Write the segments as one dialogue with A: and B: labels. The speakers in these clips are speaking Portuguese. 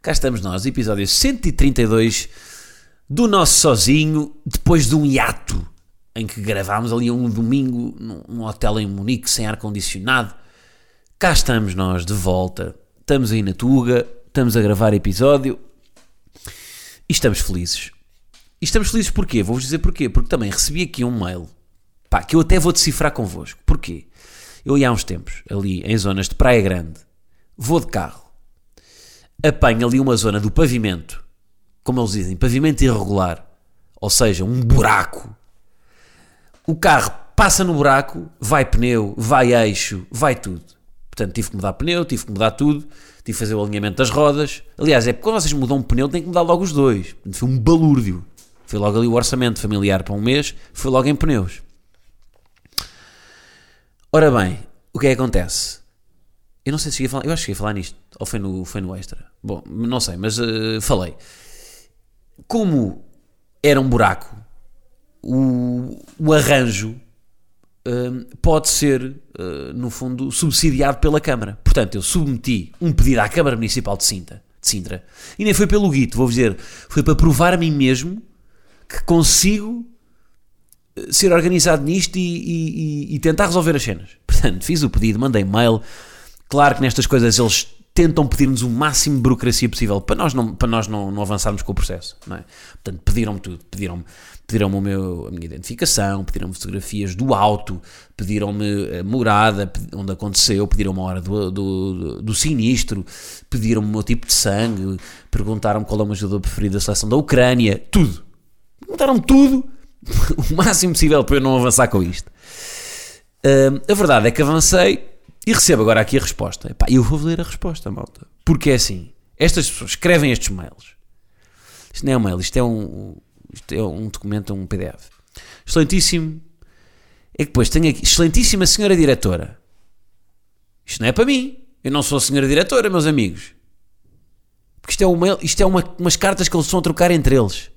A: Cá estamos nós, episódio 132 do nosso sozinho, depois de um hiato em que gravámos ali um domingo num, hotel em Munique sem ar-condicionado. Cá estamos nós de volta. Estamos aí na Tuga, estamos a gravar episódio e estamos felizes. E estamos felizes porquê? Vou-vos dizer porquê. Porque também recebi aqui um mail pá, que eu até vou decifrar convosco. Porquê? Eu ia há uns tempos, ali em zonas de Praia Grande, vou de carro, apanho ali uma zona do pavimento, como eles dizem, pavimento irregular, ou seja, um buraco. O carro passa no buraco, vai pneu, vai eixo, vai tudo. Portanto, tive que mudar pneu, tive que mudar tudo, tive que fazer o alinhamento das rodas. Aliás, é porque quando vocês mudam um pneu, tem que mudar logo os dois. Foi um balúrdio. Foi logo ali o orçamento familiar para um mês, foi logo em pneus. Ora bem, o que é que acontece? Eu não sei se cheguei a falar, eu acho que cheguei a falar nisto, ou foi no, foi no extra. Bom, não sei, mas uh, falei. Como era um buraco, o, o arranjo uh, pode ser, uh, no fundo, subsidiado pela Câmara. Portanto, eu submeti um pedido à Câmara Municipal de Sintra, de Sintra e nem foi pelo guito, vou dizer, foi para provar a mim mesmo que consigo ser organizado nisto e, e, e, tentar resolver as cenas. Portanto, fiz o pedido, mandei mail. Claro que nestas coisas eles tentam pedir-nos o máximo de burocracia possível para nós não, para nós não, não avançarmos com o processo. Não é? Portanto, pediram-me tudo. Pediram-me pediram o meu, a minha identificação, pediram-me fotografias do auto, pediram-me a morada onde aconteceu, pediram-me a hora do, do, do sinistro, pediram-me o meu tipo de sangue, perguntaram-me qual é o meu jogador preferido da seleção da Ucrânia, tudo. Perguntaram-me tudo o máximo possível para eu não avançar com isto. Uh, a verdade é que avancei e recebo agora aqui a resposta. E eu vou ler a resposta, malta. Porque é assim: estas pessoas escrevem estes mails. Isto não é um mail, isto é um, isto é um documento, um PDF. Excelentíssimo. É que depois tenho aqui, excelentíssima senhora diretora. Isto não é para mim. Eu não sou a senhora diretora, meus amigos. Porque isto é, um mail, isto é uma, umas cartas que eles estão a trocar entre eles.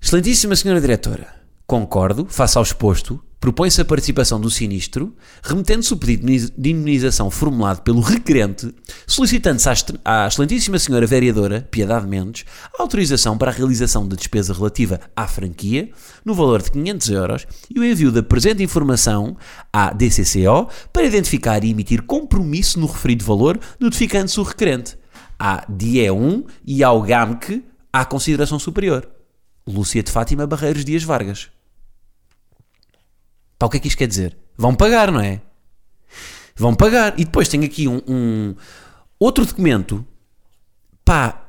A: Excelentíssima Senhora Diretora, concordo, face ao exposto, propõe-se a participação do sinistro, remetendo-se o pedido de indemnização formulado pelo requerente, solicitando-se à Excelentíssima Senhora Vereadora, Piedade Mendes, a autorização para a realização da despesa relativa à franquia, no valor de 500 euros, e o envio da presente informação à DCCO para identificar e emitir compromisso no referido valor, notificando-se o requerente, à DIE1 e ao GAMC à consideração superior. Lúcia de Fátima Barreiros Dias Vargas. Pá, o que é que isto quer dizer? Vão pagar, não é? Vão pagar. E depois tem aqui um, um outro documento. Pá,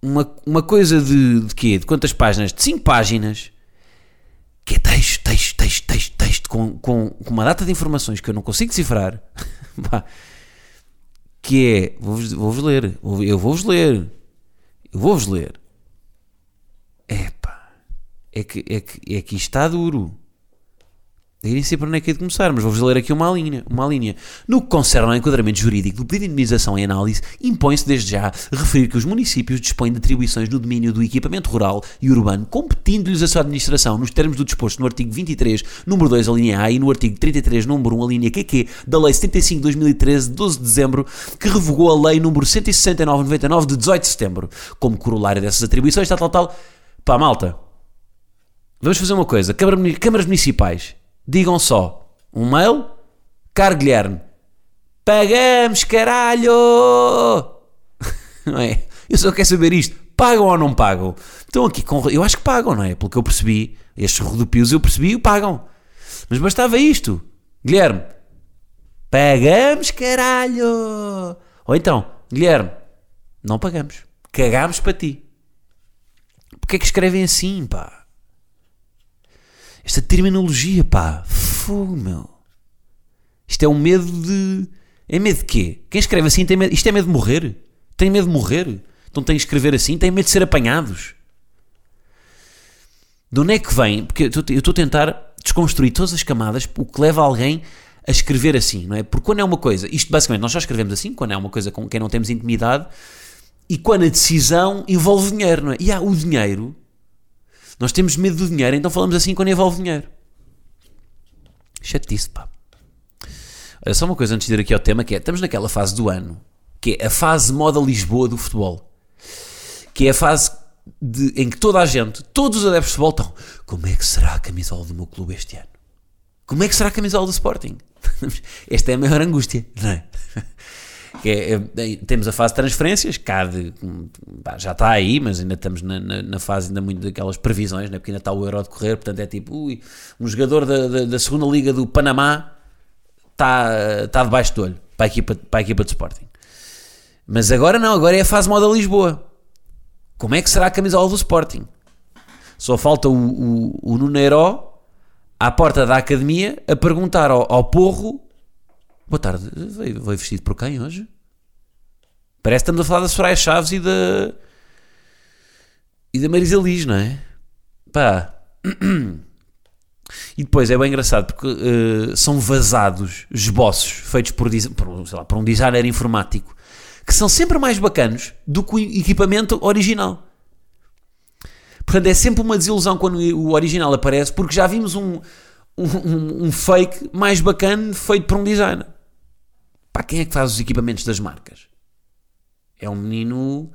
A: uma, uma coisa de, de quê? De quantas páginas? De 5 páginas. Que é texto, texto, texto, texto, texto, com, com, com uma data de informações que eu não consigo decifrar. Pá, que é, vou-vos vou ler, eu vou-vos ler, eu vou-vos ler. Epá, é que, é que, é que isto está duro. Eu nem sei para onde é que é de começar, mas vou-vos ler aqui uma linha, uma linha. No que concerne ao enquadramento jurídico do pedido de indemnização em análise, impõe-se desde já referir que os municípios dispõem de atribuições no domínio do equipamento rural e urbano, competindo-lhes a sua administração nos termos do disposto no artigo 23, número 2, a linha A, e no artigo 33, número 1, a linha QQ, da Lei 75 de 2013, 12 de dezembro, que revogou a Lei número 169-99, de 18 de setembro. Como corolário dessas atribuições, tal, tal, tal. Pá, malta, vamos fazer uma coisa. Câmaras municipais digam só um mail, caro Guilherme, pagamos caralho! Não é? Eu só quero saber isto. Pagam ou não pagam? Estão aqui com. Eu acho que pagam, não é? Pelo que eu percebi. Estes rodopios eu percebi pagam. Mas bastava isto. Guilherme, pagamos caralho! Ou então, Guilherme, não pagamos. Cagamos para ti. Porquê é que escrevem assim, pá? Esta terminologia, pá. Fogo, meu. Isto é um medo de. É medo de quê? Quem escreve assim tem medo. Isto é medo de morrer? Têm medo de morrer? Então têm que escrever assim? Têm medo de ser apanhados? De onde é que vem? Porque eu estou a tentar desconstruir todas as camadas, o que leva alguém a escrever assim, não é? Porque quando é uma coisa, isto basicamente nós já escrevemos assim, quando é uma coisa com quem não temos intimidade, e quando a decisão envolve dinheiro, não é? E há o dinheiro, nós temos medo do dinheiro, então falamos assim quando envolve dinheiro. Chatice, pá. Olha, só uma coisa antes de ir aqui ao tema, que é, estamos naquela fase do ano, que é a fase moda Lisboa do futebol. Que é a fase de, em que toda a gente, todos os adeptos de futebol estão, como é que será a camisola do meu clube este ano? Como é que será a camisola do Sporting? Esta é a maior angústia, não é? É, é, temos a fase de transferências, de, já está aí, mas ainda estamos na, na, na, fase ainda muito daquelas previsões, né? porque ainda está o Euro a decorrer, portanto é tipo, ui, um jogador da, da, da, segunda liga do Panamá está, está debaixo do olho para a, equipa, para a equipa de Sporting. Mas agora não, agora é a fase moda Lisboa. Como é que será a camisola do Sporting? Só falta o, o, o Nuneiro à porta da academia a perguntar ao, ao porro Boa tarde, veio, veio vestido por quem hoje? Parece que estamos a falar da Soraya Chaves e da. e da Marisa Liz, não é? Pá. E depois é bem engraçado porque uh, são vazados esboços feitos por, por, lá, por um designer informático que são sempre mais bacanos do que o equipamento original. Portanto, é sempre uma desilusão quando o original aparece, porque já vimos um, um, um fake mais bacana feito por um designer. Pá, quem é que faz os equipamentos das marcas? É um menino.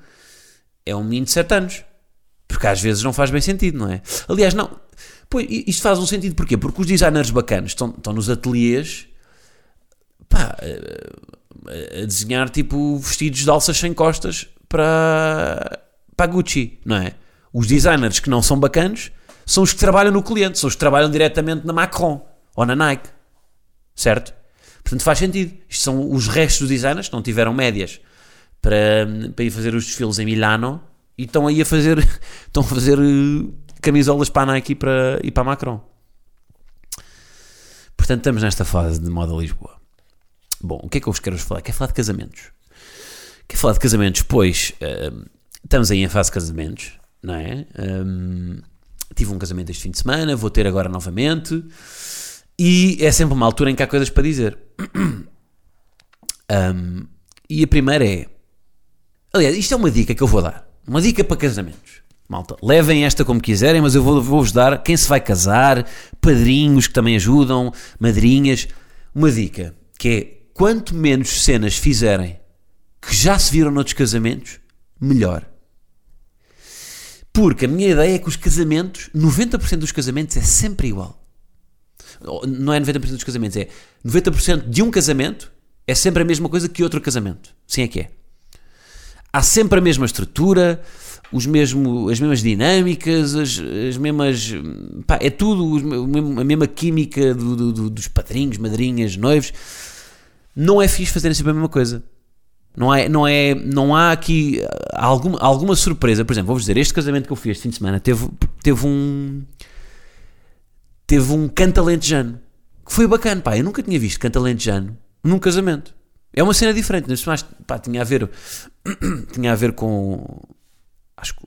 A: É um menino de 7 anos. Porque às vezes não faz bem sentido, não é? Aliás, não. Pois, isto faz um sentido porquê? Porque os designers bacanas estão, estão nos ateliês pá, a, a desenhar tipo vestidos de alças sem costas para, para Gucci, não é? Os designers que não são bacanos são os que trabalham no cliente, são os que trabalham diretamente na Macron ou na Nike, certo? Portanto, faz sentido. Isto são os restos dos designers que não tiveram médias para, para ir fazer os desfiles em Milano e estão aí a fazer, estão a fazer uh, camisolas para a Nike e para, e para a Macron. Portanto, estamos nesta fase de moda Lisboa. Bom, o que é que eu vos quero falar? Quero falar de casamentos. Quero falar de casamentos, pois uh, estamos aí em fase de casamentos, não é? Um, tive um casamento este fim de semana, vou ter agora novamente. E é sempre uma altura em que há coisas para dizer. Um, e a primeira é. Aliás, isto é uma dica que eu vou dar. Uma dica para casamentos. Malta, levem esta como quiserem, mas eu vou-vos vou dar quem se vai casar, padrinhos que também ajudam, madrinhas. Uma dica que é: quanto menos cenas fizerem que já se viram noutros casamentos, melhor. Porque a minha ideia é que os casamentos, 90% dos casamentos é sempre igual. Não é 90% dos casamentos, é 90% de um casamento é sempre a mesma coisa que outro casamento. Sim é que é. Há sempre a mesma estrutura, os mesmo, as mesmas dinâmicas, as, as mesmas. Pá, é tudo a mesma química do, do, dos padrinhos, madrinhas, noivos. Não é fixe fazerem sempre a mesma coisa. Não, é, não, é, não há aqui alguma, alguma surpresa. Por exemplo, vou-vos dizer: este casamento que eu fiz este fim de semana teve, teve um. Teve um canto alentejano que foi bacana. Pá, eu nunca tinha visto canto alentejano num casamento. É uma cena diferente, mas pá, tinha a ver. tinha a ver com. Acho que.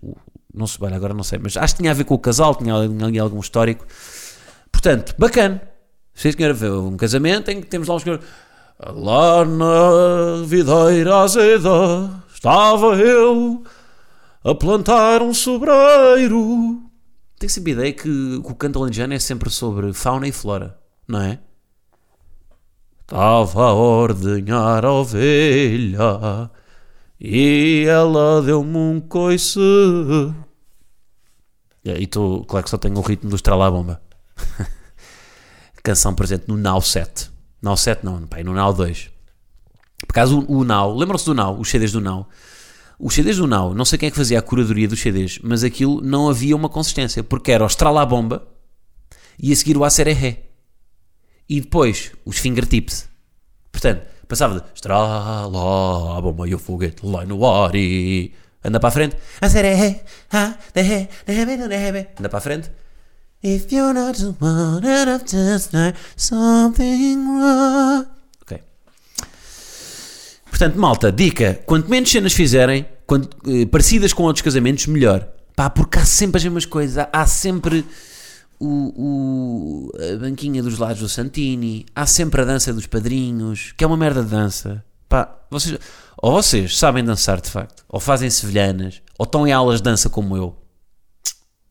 A: Não sei, agora não sei, mas acho que tinha a ver com o casal, tinha ali algum histórico. Portanto, bacana. Sim, senhora, um casamento em que temos lá um senhor. Lá na videira azeda estava eu a plantar um sobreiro. Tenho sempre a ideia que, que o canto alentejano é sempre sobre fauna e flora, não é? Estava a ordenhar a ovelha e ela deu-me um coice. E tu, claro que só tenho o ritmo do Estrela Bomba. Canção presente no Now 7. Now 7 não, pai, no Now 2. Por causa o, o Now, lembram-se do Now, os CDs do Now? Os CDs do Now, não sei quem é que fazia a curadoria dos CDs, mas aquilo não havia uma consistência, porque era o Estrala Bomba e a seguir o Aceré Ré. E depois os fingertips. Portanto, passava de Estrala bomba o foguete lá no ar e... Anda para a frente. Anda para a frente. If you're not the one that I've just something wrong. Ok. Portanto, malta, dica: quanto menos cenas fizerem, quanto, eh, parecidas com outros casamentos, melhor. Pá, porque há sempre as mesmas coisas. Há, há sempre o, o- a banquinha dos lados do Santini, há sempre a dança dos padrinhos, que é uma merda de dança. Pá, vocês, ou vocês sabem dançar de facto, ou fazem sevilhanas, ou estão em aulas de dança como eu.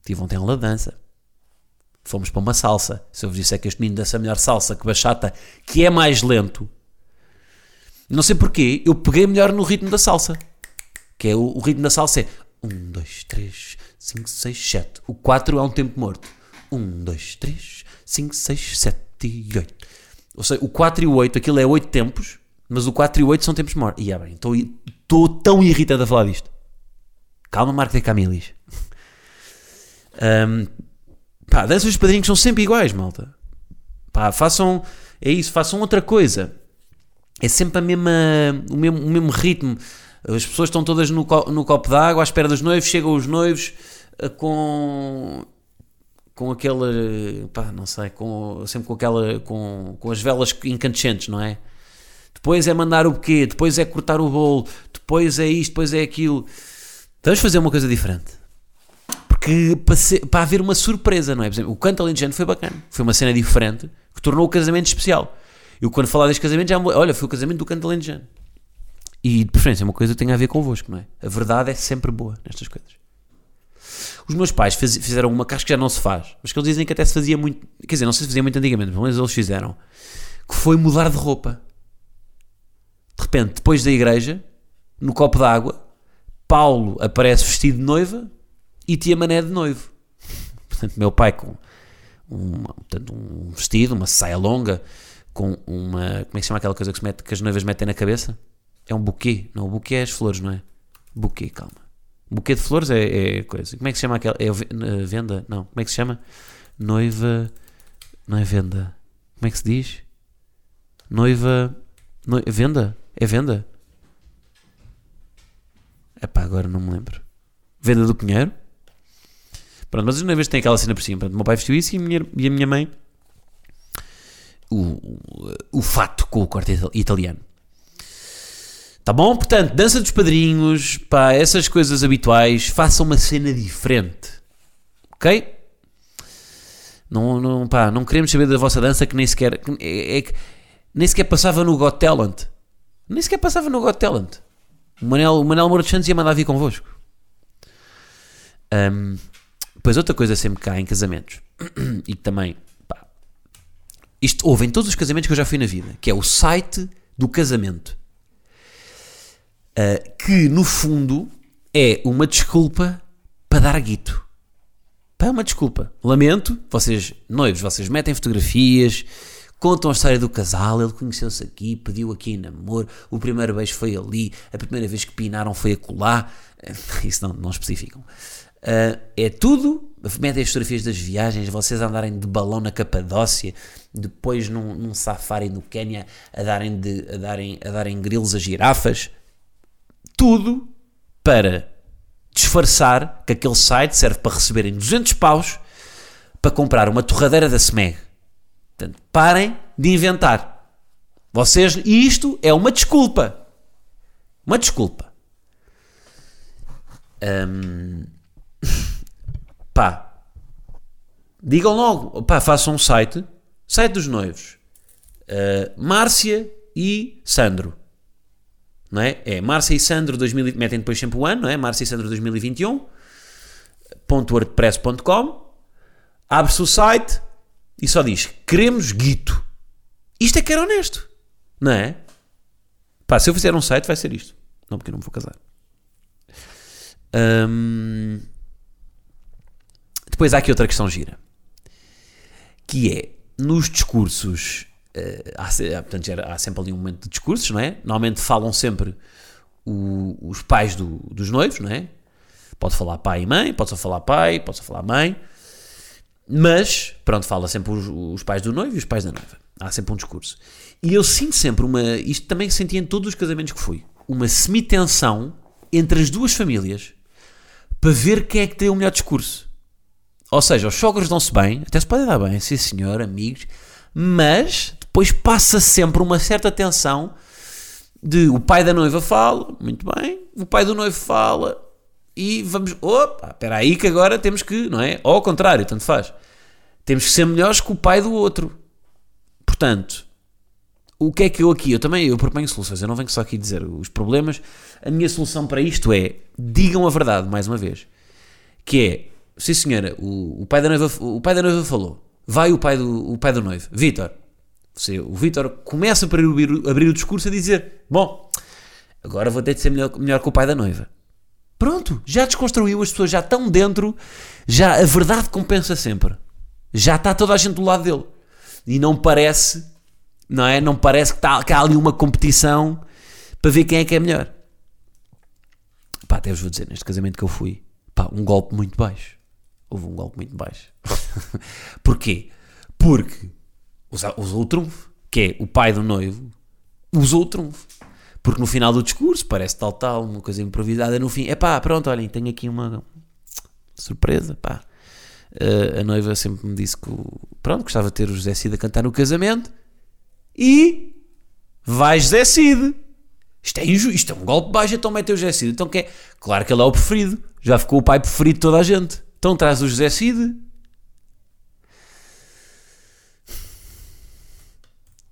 A: Tive ontem aula de dança. Fomos para uma salsa. Se eu vos disser que este menino dança melhor salsa que bachata, que é mais lento, não sei porquê, eu peguei melhor no ritmo da salsa. Que é o, o ritmo da salsa é 1, 2, 3, 5, 6, 7. O 4 é um tempo morto. 1, 2, 3, 5, 6, 7 e 8. Ou seja, o 4 e o 8, aquilo é 8 tempos, mas o 4 e o 8 são tempos mortos. E é bem, estou tão irritado a falar disto. Calma, Marco de Camilis. Um, pá, danças dos padrinhos são sempre iguais, malta. Pá, façam, é isso, façam outra coisa. É sempre a mesma, o, mesmo, o mesmo ritmo. As pessoas estão todas no, co- no copo d'água à espera dos noivos, chegam os noivos eh, com com aquele, pá, não sei, com, sempre com aquela, com, com as velas incandescentes, não é? Depois é mandar o buquê, depois é cortar o bolo, depois é isto, depois é aquilo. Vamos fazer uma coisa diferente. Porque para, ser- para haver uma surpresa, não é? Por exemplo, o canto alentejano foi bacana. Foi uma cena diferente que tornou o casamento especial. Eu quando falar deste casamento já me- olha, foi o casamento do canto alentejano. E de preferência uma coisa que tem a ver convosco, não é? A verdade é sempre boa nestas coisas. Os meus pais fizeram uma que acho que já não se faz, mas que eles dizem que até se fazia muito, quer dizer, não sei se fazia muito antigamente, mas pelo menos eles fizeram, que foi mudar de roupa. De repente, depois da igreja, no copo d'água, Paulo aparece vestido de noiva e tia Mané de noivo. Portanto, meu pai com uma- portanto, um vestido, uma saia longa, com uma. Como é que se chama aquela coisa que, mete, que as noivas metem na cabeça? É um buquê. Não, o buquê é as flores, não é? Buquê, calma. Buquê de flores é, é coisa. Como é que se chama aquela? É eh, venda? Não. Como é que se chama? Noiva. Não é venda. Como é que se diz? Noiva. noi- venda? É venda? Epá, agora não me lembro. Venda do Pinheiro? Pronto, mas as noivas têm aquela cena por cima. Pronto, meu pai vestiu isso e a minha, e a minha mãe o, o, o fato com o corte ital- italiano. Tá bom? Portanto, dança dos padrinhos, pá, essas coisas habituais, façam uma cena diferente. Ok? Não, não, pá, não queremos saber da vossa dança que nem sequer, que é, é nem sequer passava no Got Talent. Nem sequer passava no Got Talent. O Manel, o Manel Moura dos Santos ia mandar vir convosco. Depois outra coisa sempre cá em casamentos e também pá, isto houve em todos os casamentos que eu já fui na vida, que é o site do casamento. Uh, que no fundo é uma desculpa para dar guito. É uma desculpa. Lamento, vocês, noivos, vocês metem fotografias, contam a história do casal, ele conheceu-se aqui, pediu aqui em namoro, o primeiro beijo foi ali, a primeira vez que pinaram foi acolá. Isso não, não especificam. Uh, é tudo. Metem as fotografias das viagens, vocês andarem de balão na Capadócia, depois num, num safari no Quénia a darem, de, a, darem, a darem grilos a girafas. Tudo para disfarçar que aquele site serve para receberem 200 paus para comprar uma torradeira da SMEG. Portanto, parem de inventar. Vocês, e isto é uma desculpa. Uma desculpa. Hum, pá, digam logo, pá, façam um site, site dos noivos, Uh, Márcia e Sandro, não é? É Márcia e Sandro 2000, metem depois sempre o ano, não é? Márcia e Sandro 2021, .wordpress.com, abre-se o site e só diz, queremos guito. Isto é que era honesto, não é? Pá, se eu fizer um site vai ser isto, não porque eu não me vou casar. Hum, Depois há aqui outra questão gira, que é nos discursos, se- há, portanto, há sempre ali um momento de discursos, não é? Normalmente falam sempre o- os pais do- dos noivos, não é? Pode falar pai e mãe, pode só falar pai, pode só falar mãe, mas, pronto, fala sempre os, os pais do noivo e os pais da noiva. Há sempre um discurso. E eu sinto sempre uma. Isto também senti em todos os casamentos que fui. Uma semi-tensão entre as duas famílias para ver quem é que tem o melhor discurso. Ou seja, os sogros dão-se bem, até se podem dar bem, sim senhor, amigos, mas depois passa sempre uma certa tensão de o pai da noiva fala, muito bem, o pai do noivo fala e vamos, opa, espera aí que agora temos que, não é? Ou ao contrário, tanto faz. Temos que ser melhores que o pai do outro. Portanto, o que é que eu aqui, eu também eu proponho soluções, eu não venho só aqui dizer os problemas. A minha solução para isto é, digam a verdade, mais uma vez, que é, sim senhora, o, o pai da noiva, o pai da noiva falou, vai o pai do, o pai do noivo, Vítor, você, o Vítor começa para abrir, abrir o discurso a dizer: Bom, agora vou ter de ser melhor, melhor que o pai da noiva. Pronto, já desconstruiu, as pessoas já estão dentro, já a verdade compensa sempre. Já está toda a gente do lado dele. E não parece, não é? Não parece que, está, que há ali uma competição para ver quem é que é melhor. Pá, até vos vou dizer, neste casamento que eu fui, pá, um golpe muito baixo. Houve um golpe muito baixo. Porquê? Porque usou o trunfo, que é o pai do noivo, usou o trunfo. Porque no final do discurso parece tal, tal, uma coisa improvisada. No fim, é pá, pronto, olhem, tenho aqui uma surpresa, pá. Uh, a noiva sempre me disse que, pronto, gostava de ter o José Cid a cantar no casamento. E vai José Cid. Isto é injusto, isto é um golpe baixo, então mete o José Cid. Então que é? Claro que ele é o preferido. Já ficou o pai preferido de toda a gente. Então traz o José Cid.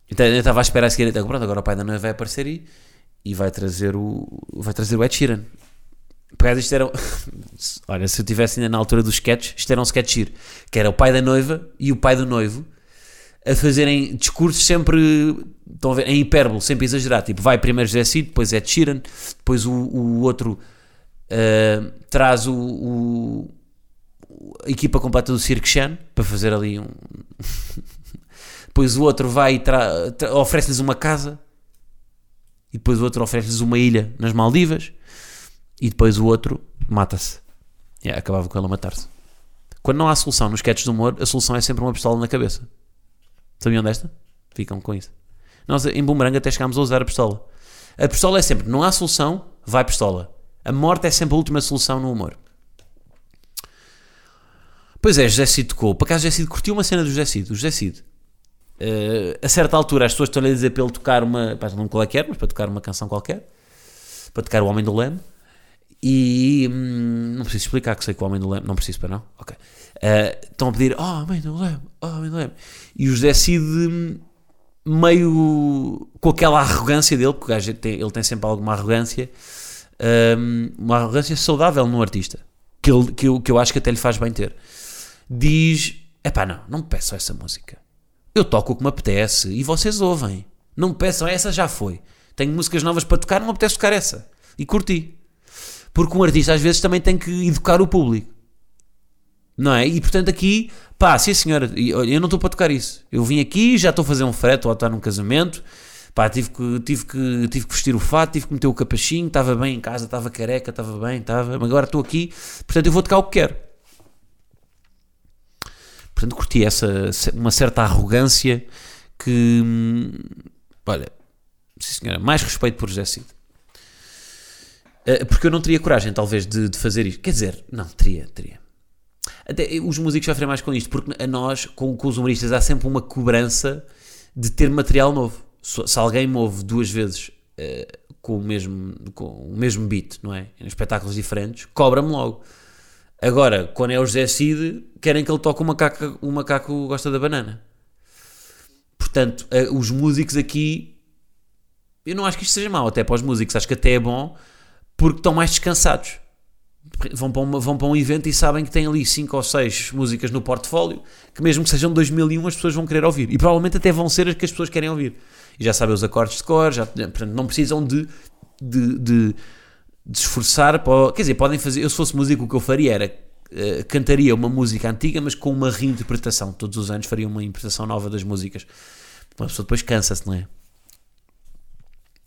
A: Então eu estava a esperar a seguir, então pronto, agora o pai da noiva vai aparecer e, e vai trazer o vai trazer o Ed Sheeran. Por isto era, olha, se eu tivesse ainda na altura dos sketches, isto era um sketch giro, que era o pai da noiva e o pai do noivo a fazerem discursos sempre, estão a ver, em hipérbole, sempre exagerado, tipo, vai primeiro José Cid, depois Ed Sheeran, depois o, o outro uh, traz o, o, a equipa completa do Cirque Chan para fazer ali um depois o outro vai e oferece-lhes uma casa, e depois o outro oferece-lhes uma ilha nas Maldivas, e depois o outro mata-se. Yeah, acabava com ele a matar-se. Quando não há solução nos sketches de humor, a solução é sempre uma pistola na cabeça. Sabiam desta? Ficam com isso. Nós em Boomerang até chegámos a usar a pistola. A pistola é sempre, não há solução, vai pistola. A morte é sempre a última solução no humor. Pois é, José Cid tocou. Por acaso José Cid curtiu uma cena do José Cid. O José Cid Uh, a certa altura as pessoas estão-lhe a dizer para ele tocar uma, pá, não qual é mas para tocar uma canção qualquer, para tocar o Homem do Leme, e hum, não preciso explicar que sei que o Homem do Leme, não preciso para não, ok. Uh, estão a pedir, oh, Homem do Leme, oh, Homem do Leme, e o José Cid hum, meio com aquela arrogância dele, porque gajo tem, ele tem sempre alguma arrogância, um, uma arrogância saudável no artista, que, que, eu, que eu acho que até lhe faz bem ter, diz, epá não, não me peçam essa música eu toco o que me apetece e vocês ouvem. Não me peçam, essa já foi. Tenho músicas novas para tocar, não me apetece tocar essa. E curti. Porque um artista às vezes também tem que educar o público. Não é? E portanto aqui, pá, sim senhora, eu não estou para tocar isso. Eu vim aqui, já estou a fazer um frete ou a estar num casamento. Pá, tive que, tive, que, tive que vestir o fato, tive que meter o capachinho, estava bem em casa, estava careca, estava bem, estava. Agora estou aqui, portanto eu vou tocar o que quero. Portanto, curti essa, uma certa arrogância que, hum, olha, sim senhora, mais respeito por José Cid. Eh, porque eu não teria coragem, talvez, de, de fazer isto. Quer dizer, não, teria, teria. Até os músicos sofrem mais com isto, porque a nós, com, com os humoristas, há sempre uma cobrança de ter material novo. Se, alguém move duas vezes uh, com, o mesmo, com o mesmo beat, não é? Em espetáculos diferentes, cobra-me logo. Agora, quando é o José Cid, querem que ele toque o macaco, o macaco gosta da banana. Portanto, eh, os músicos aqui, eu não acho que isto seja mau, até para os músicos, acho que até é bom, porque estão mais descansados. Vão para, uma, vão para um evento e sabem que têm ali 5 ou 6 músicas no portfólio, que mesmo que sejam de 2001 as pessoas vão querer ouvir. E provavelmente até vão ser as que as pessoas querem ouvir. E já sabem os acordes de cor, já, portanto, não precisam de, de, de de esforçar para. Quer dizer, podem fazer. Eu, se fosse músico, o que eu faria era. Uh, cantaria uma música antiga, mas com uma reinterpretação. Todos os anos faria uma interpretação nova das músicas. Uma pessoa depois cansa-se, não é?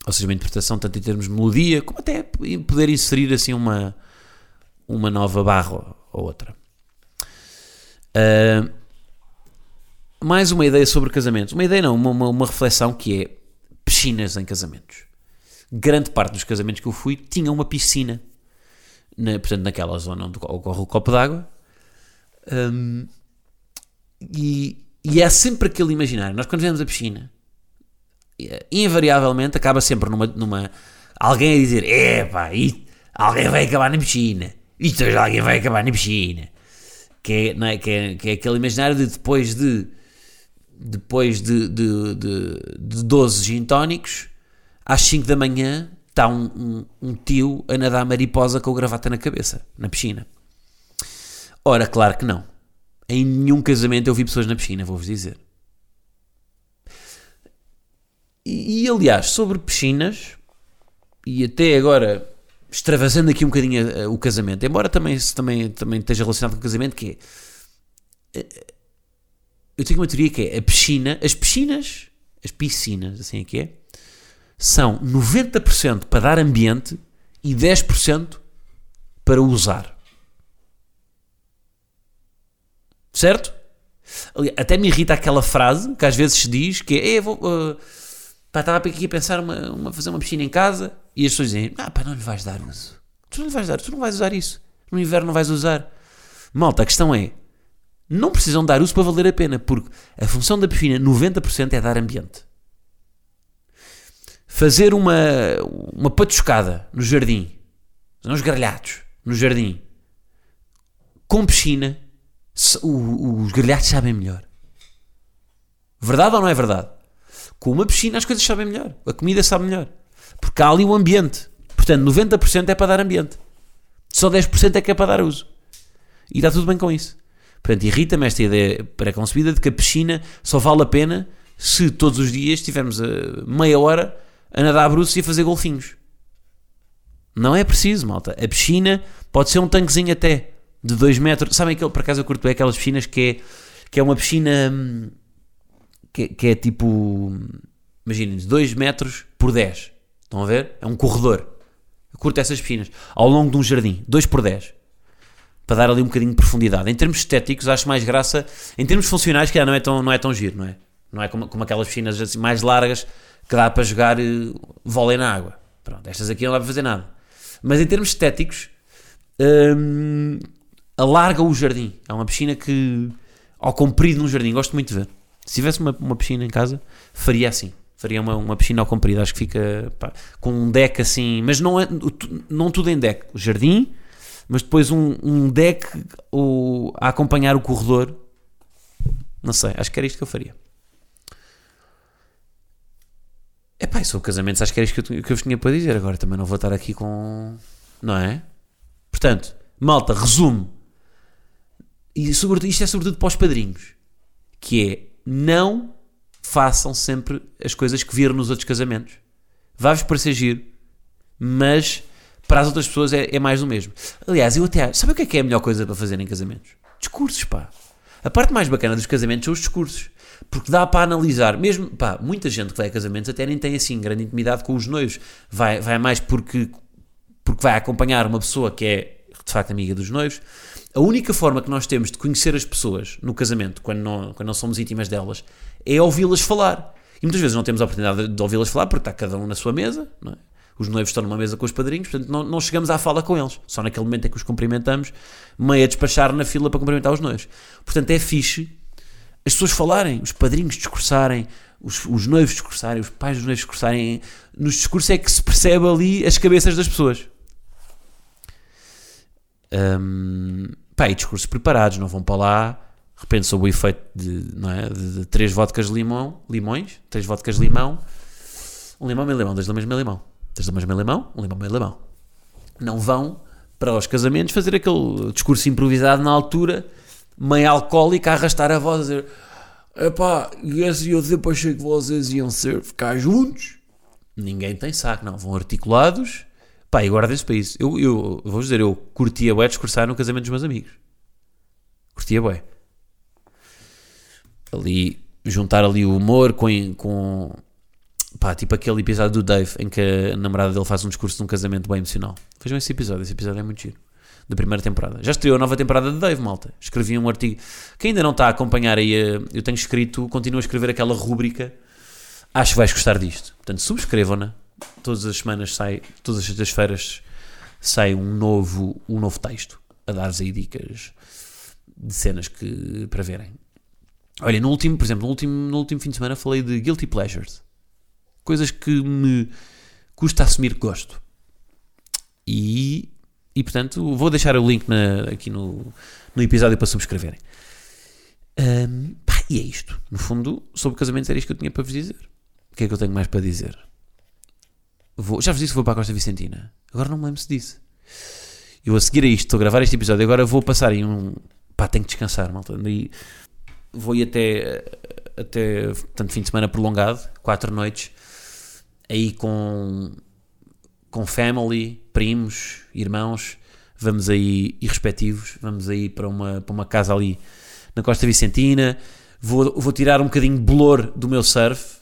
A: Ou seja, uma interpretação tanto em termos de melodia, como até poder inserir assim uma, uma nova barra ou outra. Uh, mais uma ideia sobre casamentos. Uma ideia não, uma, uma, uma reflexão que é piscinas em casamentos grande parte dos casamentos que eu fui tinha uma piscina, na, portanto, naquela zona onde ocorre o copo d'água. Um, e, e é sempre aquele imaginário. Nós, quando vemos a piscina, invariavelmente acaba sempre numa, numa alguém a dizer: Epá, alguém vai acabar na piscina. Isto hoje alguém vai acabar na piscina. Que é, não é, que é, que é aquele imaginário de depois de depois de, de, de, de 12 gin às 5 da manhã está um, um, um tio a nadar mariposa com o gravata na cabeça, na piscina. Ora, claro que não. Em nenhum casamento eu vi pessoas na piscina, vou-vos dizer. E, e, aliás, sobre piscinas, e até agora extravasando aqui um bocadinho a, a, o casamento, embora também, também, também esteja relacionado com o casamento, que é. Eh, eu tenho uma teoria que é a piscina, as piscinas, as piscinas, assim é que é, são 90% para dar ambiente e 10% para usar. Certo? Até me irrita aquela frase que às vezes se diz que é, vou, uh, pá, estava aqui a pensar uma, uma, fazer uma piscina em casa e as pessoas dizem, ah pá, não lhe vais dar uso. Tu não lhe vais dar, tu não vais usar isso. No inverno não vais usar. Malta, a questão é, não precisam dar uso para valer a pena, porque a função da piscina, 90% é dar ambiente. Fazer uma, uma patuscada no jardim, uns grelhados no jardim, com piscina, os grelhados sabem melhor. Verdade ou não é verdade? Com uma piscina as coisas sabem melhor, a comida sabe melhor. Porque há ali o ambiente. Portanto, 90% é para dar ambiente. Só 10% é que é para dar uso. E está tudo bem com isso. Portanto, irrita-me esta ideia pré-concebida de que a piscina só vale a pena se todos os dias estivermos a meia hora a nadar bruços e a fazer golfinhos. Não é preciso, malta. A piscina pode ser um tanquezinho até de 2 metros. Sabem aquele, por acaso eu curto bem aquelas piscinas que é, que é uma piscina hum, que, que é tipo, imaginem, 2 metros por 10. Estão a ver? É um corredor. Eu curto essas piscinas. Ao longo de um jardim, 2 por 10 para dar ali um bocadinho de profundidade. Em termos estéticos, acho mais graça. Em termos funcionais, que não é tão, não é tão giro, não é? Não é como, como aquelas piscinas assim, mais largas que dá para jogar uh, vôlei na água. Pronto, estas aqui não dá para fazer nada. Mas em termos estéticos, hum, alarga o jardim. É uma piscina que, ao comprido num jardim, gosto muito de ver. Se tivesse uma, uma piscina em casa, faria assim. Faria uma, uma piscina ao comprido. Acho que fica pá, com um deck assim. Mas não, é, não tudo em deck. O jardim mas depois um, um deck o, a acompanhar o corredor. Não sei, acho que era isto que eu faria. É pá, sou casamentos, acho que era isto que eu, que eu vos tinha para dizer. Agora também não vou estar aqui com. Não é? Portanto, malta, resumo. E sobretudo, isto é sobretudo para os padrinhos. Que é, não façam sempre as coisas que viram nos outros casamentos. Vai-vos parecer giro, mas para as outras pessoas é, é mais do mesmo. Aliás, eu até sabe o que é que é a melhor coisa para fazer em casamentos? Discursos, pá. A parte mais bacana dos casamentos são os discursos. Porque dá para analisar, mesmo, pá, muita gente que vai a casamentos até nem tem assim grande intimidade com os noivos. Vai, vai mais porque, porque vai acompanhar uma pessoa que é de facto amiga dos noivos. A única forma que nós temos de conhecer as pessoas no casamento, quando não, quando não somos íntimas delas, é ouvi-las falar. E muitas vezes não temos a oportunidade de ouvi-las falar porque está cada um na sua mesa, é? os noivos estão numa mesa com os padrinhos, portanto não, não chegamos à fala com eles. Só naquele momento é que os cumprimentamos, meio a despachar na fila para cumprimentar os noivos. Portanto é fixe as pessoas falarem, os padrinhos discursarem, os, os noivos discursarem, os pais dos noivos discursarem. Nos discursos é que se percebe ali as cabeças das pessoas. Um, pá, e discursos preparados, não vão para lá de repente sob o efeito de, não é, de, de três vodkas de limão, limões, três vodkas de limão, um limão, meio limão, dois limões, meio limão Tens mais meio limão, um limão, meio limão. Não vão para os casamentos fazer aquele discurso improvisado na altura, meio alcoólico, a arrastar a voz a dizer epá, esse eu depois achei que vocês iam ser ficar juntos. Ninguém tem saco, não. Vão articulados. Pá, e guardem-se para isso. Eu, eu vou dizer, eu curtia bué discursar no casamento dos meus amigos. Curtia bué. Ali, juntar ali o humor com, com Pá, tipo aquele episódio do Dave em que a namorada dele faz um discurso de um casamento bem emocional. Vejam esse episódio, esse episódio é muito giro. Da primeira temporada. Já estreou a nova temporada de Dave, malta. Escrevi um artigo. Quem ainda não está a acompanhar aí, eh, eu tenho escrito, continuo a escrever aquela rúbrica. Acho que vais gostar disto. Portanto, subscrevam-na. Todas as semanas sai, todas as sextas-feiras sai um novo, um novo texto a dar-vos aí dicas de cenas que, para verem. Olha, no último, por exemplo, no último, no último fim de semana falei de Guilty Pleasures Coisas que me custa assumir que gosto. E, e portanto, vou deixar o link na- aqui no, no episódio para subscreverem. Ahm, pá, e é isto. No fundo, sobre casamentos era isto que eu tinha para vos dizer. O que é que eu tenho mais para dizer? Vou, já vos disse que vou para a Costa Vicentina. Agora não me lembro se disse. Eu a seguir a isto, estou a gravar este episódio. Agora vou passar em um. Pá, tenho que descansar, malta. Daí vou ir até, até portanto, fim de semana prolongado, quatro noites, aí com, com family, primos, irmãos. Vamos aí, e respectivos, vamos aí para uma, para uma casa ali na Costa Vicentina. Vou, vou tirar um bocadinho de blor do meu surf.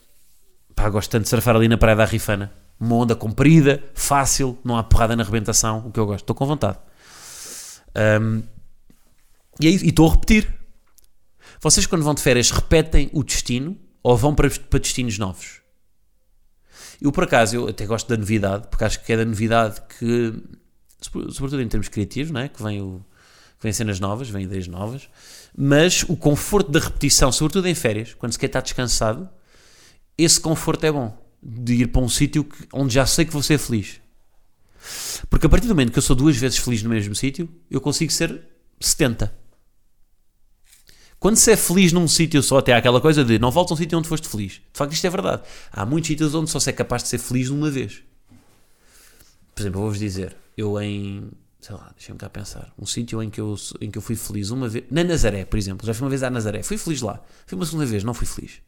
A: Pá, gosto tanto de surfar ali na Praia da Rifana. Uma onda comprida, fácil, não há porrada na arrebentação, o que eu gosto. Estou com vontade. Ahm, e é estou a repetir. Vocês, quando vão de férias, repetem o destino ou vão para, para destinos novos? Eu, por acaso, eu até gosto da novidade, porque acho que é da novidade que, sobretudo em termos criativos, não é? que vem, o, que vem cenas novas, vem ideias novas, mas o conforto da repetição, sobretudo em férias, quando se quer estar descansado, esse conforto é bom. De ir para um sítio onde já sei que vou ser feliz. Porque a partir do momento que eu sou duas vezes feliz no mesmo sítio, eu consigo ser 70. Quando se é feliz num sítio só, até há aquela coisa de não volta a um sítio onde foste feliz. De facto, isto é verdade. Há muitos sítios onde só se é capaz de ser feliz numa vez. Por exemplo, eu vou-vos dizer, eu em, sei lá, deixem-me cá pensar, um sítio em que, eu, em que eu fui feliz uma vez, na Nazaré, por exemplo, já fui uma vez à Nazaré, fui feliz lá. Fui uma segunda vez, não fui feliz.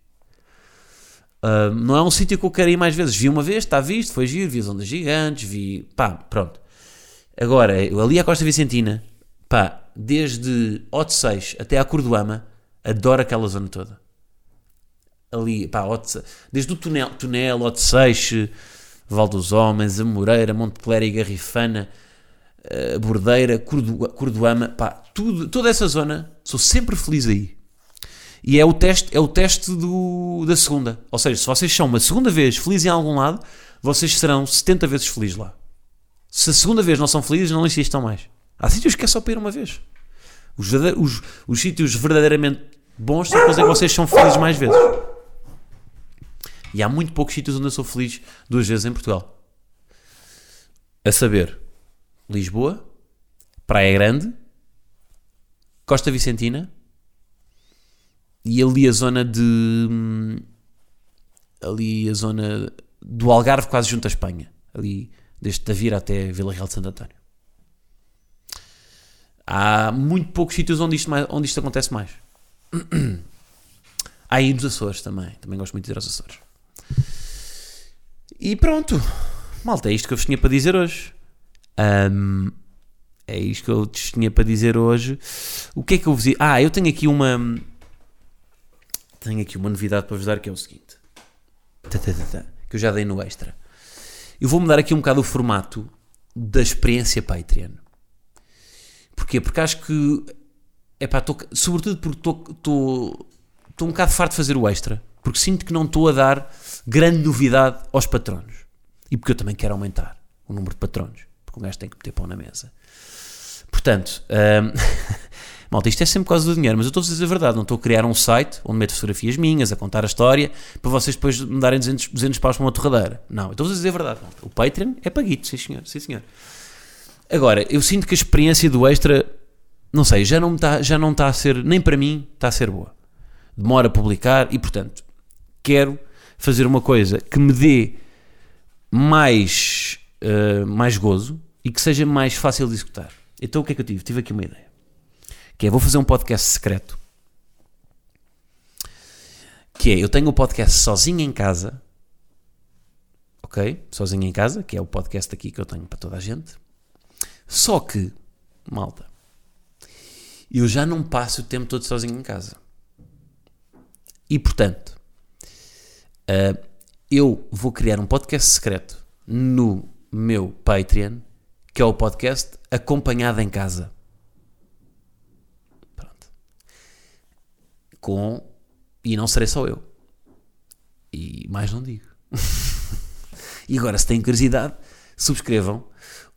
A: Ah, não é um sítio que eu quero ir mais vezes. Vi uma vez, está visto, foi giro, vi as ondas gigantes, vi. pá, pronto. Agora, ali à Costa Vicentina, pá, desde Hot 6 até à Cordoama, adoro aquela zona toda. Ali, pá, Hot, desde o túnel, túnel Hot 6, Val dos Homens, a Moreira, Monte Clérigo, Garrifana, a Bordeira, Cordo- Cordoama, pá, tudo, toda essa zona, sou sempre feliz aí. E é o teste, é o teste do, da segunda. Ou seja, se vocês são uma segunda vez felizes em algum lado, vocês serão 70 vezes felizes lá. Se a segunda vez não são felizes, não insistam mais. Há sítios que é só para ir uma vez. Os, os, os sítios verdadeiramente bons são aqueles em que vocês são felizes mais vezes. E há muito poucos sítios onde eu sou feliz duas vezes em Portugal. A saber, Lisboa, Praia Grande, Costa Vicentina e ali a zona de. Ali a zona do Algarve, quase junto à Espanha. Ali, desde Tavira até Vila Real de Santo António. Há muito poucos sítios onde isto, mais- onde isto acontece mais. Há aí nos Açores também. Também gosto muito de ir aos Açores. E pronto. Malta, é isto que eu vos tinha para dizer hoje. Ahm, é isto que eu vos tinha para dizer hoje. O que é que eu vos. Ah, eu tenho aqui uma... Tenho aqui uma novidade para vos dar que é o seguinte. Tá, tá, tá, que eu já dei no extra. Eu vou mudar aqui um bocado o formato da experiência Patreon. Porquê? Porque acho que... Epá, tô, sobretudo porque estou um bocado farto de fazer o extra. Porque sinto que não estou a dar grande novidade aos patronos. E porque eu também quero aumentar o número de patronos. Porque um gajo tem que meter pão na mesa. Portanto, hum, malta, isto é sempre por causa do dinheiro, mas eu estou a dizer a verdade. Não estou a criar um site onde meto fotografias minhas, a contar a história, para vocês depois me darem 200, 200 paus para uma torradeira. Não, eu estou a dizer a verdade. malta. O Patreon é paguito, sim senhor, sim senhor. Agora, eu sinto que a experiência do extra, não sei, já não está, já não está a ser, nem para mim, está a ser boa. Demora a publicar e, portanto, quero fazer uma coisa que me dê mais, eh, mais gozo e que seja mais fácil de executar. Então o que é que eu tive? Tive aqui uma ideia. Que é, vou fazer um podcast secreto. Que é, eu tenho o podcast sozinho em casa. Ok? Sozinho em casa, que é o podcast aqui que eu tenho para toda a gente. Só que, malta, eu já não passo o tempo todo sozinho em casa. E portanto, ah, eu vou criar um podcast secreto no meu Patreon, que é o podcast Acompanhado em Casa. Pronto. Com. E não serei só eu. E mais não digo. e agora, se têm curiosidade, subscrevam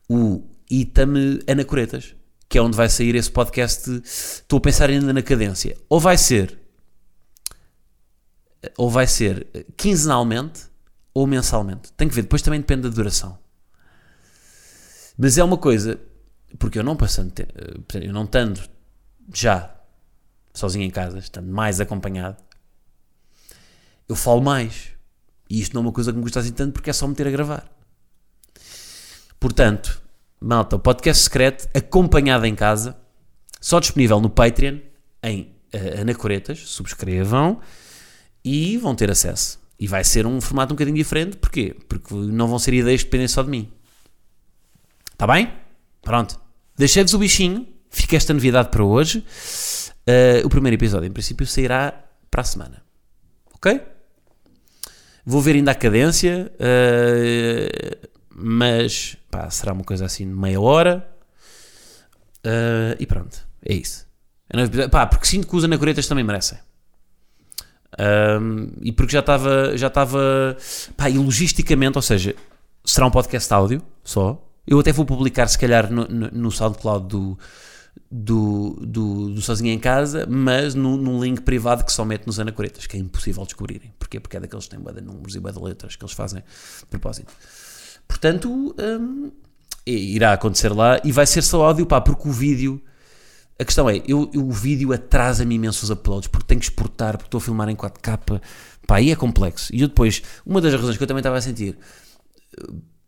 A: o Itame Anacoretas, que é onde vai sair esse podcast. Estou a pensar ainda na cadência. Ou vai ser ou vai ser quinzenalmente, ou mensalmente. Tem que ver, depois também depende da duração. Mas é uma coisa, porque eu não passando, eh, eu não estando já sozinho em casa, estando mais acompanhado, eu falo mais. E isto não é uma coisa que me gusta assim tanto porque é só meter a gravar. Portanto, malta, o podcast secreto, acompanhado em casa, só disponível no Patreon, em uh, Anacoretas, subscrevam e vão ter acesso. E vai ser um formato um bocadinho diferente, porquê? Porque não vão ser ideias que dependem só de mim. Está bem? Pronto. Deixei-vos o bichinho, fica esta novidade para hoje. Uh, o primeiro episódio, em princípio, sairá para a semana. Ok? Vou ver ainda a cadência, uh, mas pá, será uma coisa assim de meia hora. Uh, e pronto, é isso. Pá, porque sinto que os anacoretas também merecem. Um, e porque já estava, já estava, pá, e logisticamente, ou seja, será um podcast áudio só. Eu até vou publicar, se calhar, no, no, no SoundCloud do, do, do, do Sozinho em Casa, mas no, num link privado que só mete nos anacoretas, que é impossível descobrirem. Porquê? Porque é daqueles que têm bué de números e bué de letras que eles fazem de propósito. Portanto, hum, irá acontecer lá e vai ser só áudio, pá, porque o vídeo. A questão é, eu, eu o vídeo atrasa-me imenso os uploads, porque tenho que exportar, porque estou a filmar em 4K, pá, aí é complexo. E eu depois, uma das razões que eu também estava a sentir,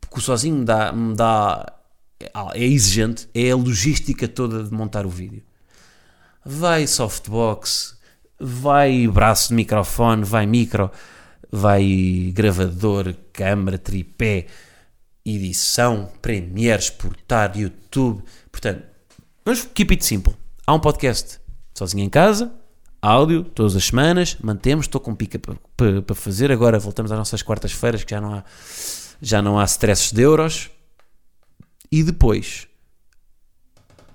A: que o sozinho me dá, me dá é exigente, é a logística toda de montar o vídeo. Vai softbox, vai braço de microfone, vai micro, vai gravador, câmera, tripé, edição, Premiere, exportar, YouTube. Portanto, vamos keep it simple. Há um podcast sozinho em casa, áudio, todas as semanas, mantemos, estou com pica para, fazer. Agora voltamos às nossas quartas-feiras, que já não há, já não há stresses de euros. E depois,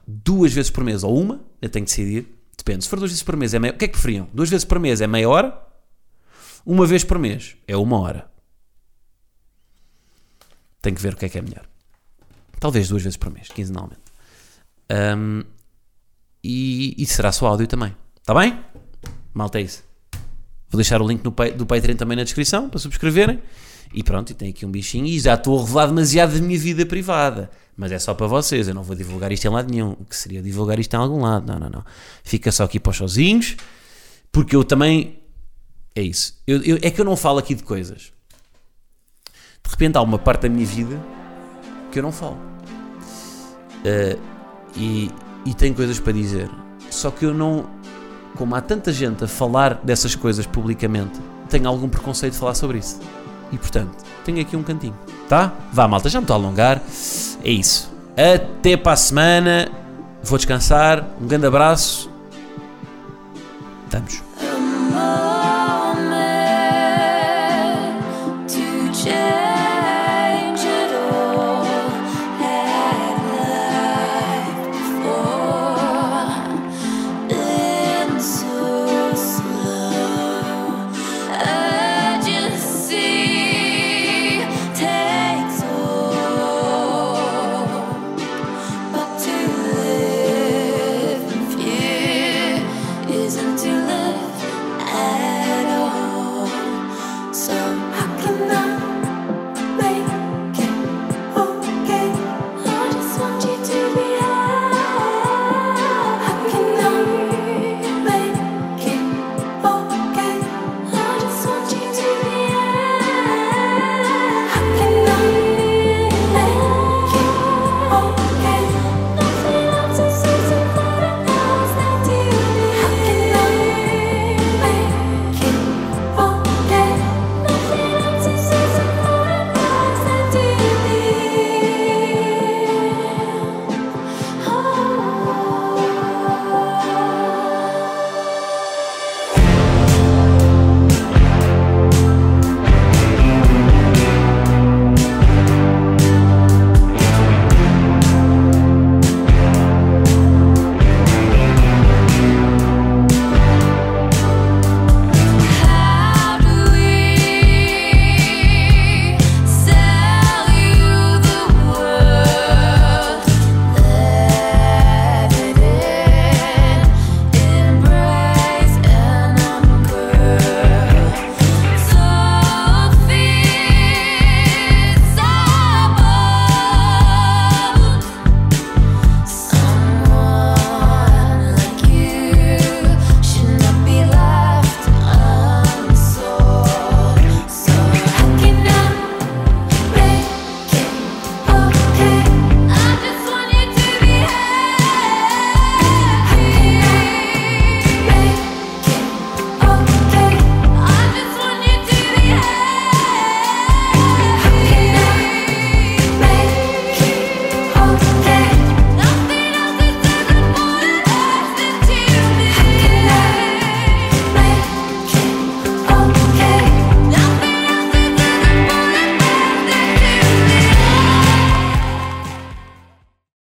A: duas vezes por mês ou uma, eu tenho que decidir, depende. Se for duas vezes por mês, é meia... o que é que preferiam? Duas vezes por mês é meia hora, uma vez por mês é uma hora. Tenho que ver o que é que é melhor. Talvez duas vezes por mês, quinzenalmente. Um, e, e, será só áudio também. Está bem? Malta é isso. Vou deixar o link no, do Patreon também na descrição para subscreverem. E pronto, e tem aqui um bichinho. E já estou a revelar demasiado da minha vida privada. Mas é só para vocês. Eu não vou divulgar isto em lado nenhum. O que seria divulgar isto em algum lado? Não, não, não. Fica só aqui para os sozinhos. Porque eu também. É isso. Eu, eu, é que eu não falo aqui de coisas. De repente há uma parte da minha vida que eu não falo. Uh, e, e tenho coisas para dizer. Só que eu não. Como há tanta gente a falar dessas coisas publicamente, tenho algum preconceito de falar sobre isso. E portanto, tenho aqui um cantinho. Tá? Vá, malta, já me estou a alongar. É isso. Até para a semana. Vou descansar. Um grande abraço. Estamos.